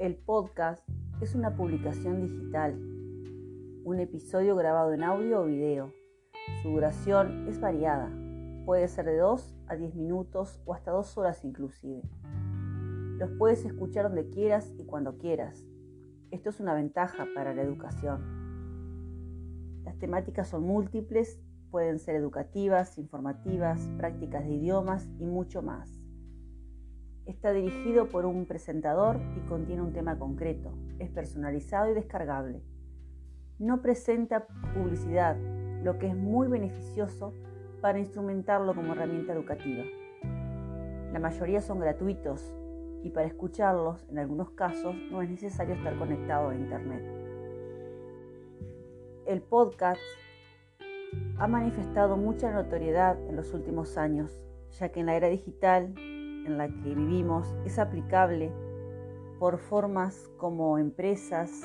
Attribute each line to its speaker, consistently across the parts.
Speaker 1: El podcast es una publicación digital, un episodio grabado en audio o video. Su duración es variada, puede ser de 2 a 10 minutos o hasta 2 horas inclusive. Los puedes escuchar donde quieras y cuando quieras. Esto es una ventaja para la educación. Las temáticas son múltiples, pueden ser educativas, informativas, prácticas de idiomas y mucho más. Está dirigido por un presentador y contiene un tema concreto. Es personalizado y descargable. No presenta publicidad, lo que es muy beneficioso para instrumentarlo como herramienta educativa. La mayoría son gratuitos y para escucharlos, en algunos casos, no es necesario estar conectado a Internet. El podcast ha manifestado mucha notoriedad en los últimos años, ya que en la era digital en la que vivimos es aplicable por formas como empresas,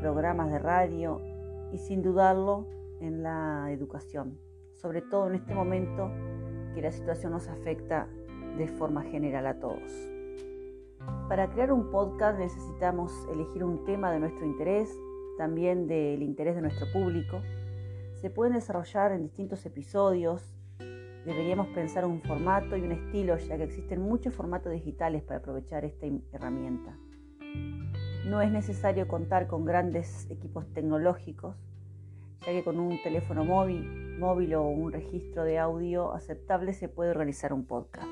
Speaker 1: programas de radio y sin dudarlo en la educación, sobre todo en este momento que la situación nos afecta de forma general a todos. Para crear un podcast necesitamos elegir un tema de nuestro interés, también del interés de nuestro público. Se pueden desarrollar en distintos episodios. Deberíamos pensar un formato y un estilo, ya que existen muchos formatos digitales para aprovechar esta herramienta. No es necesario contar con grandes equipos tecnológicos, ya que con un teléfono móvil, móvil o un registro de audio aceptable se puede organizar un podcast.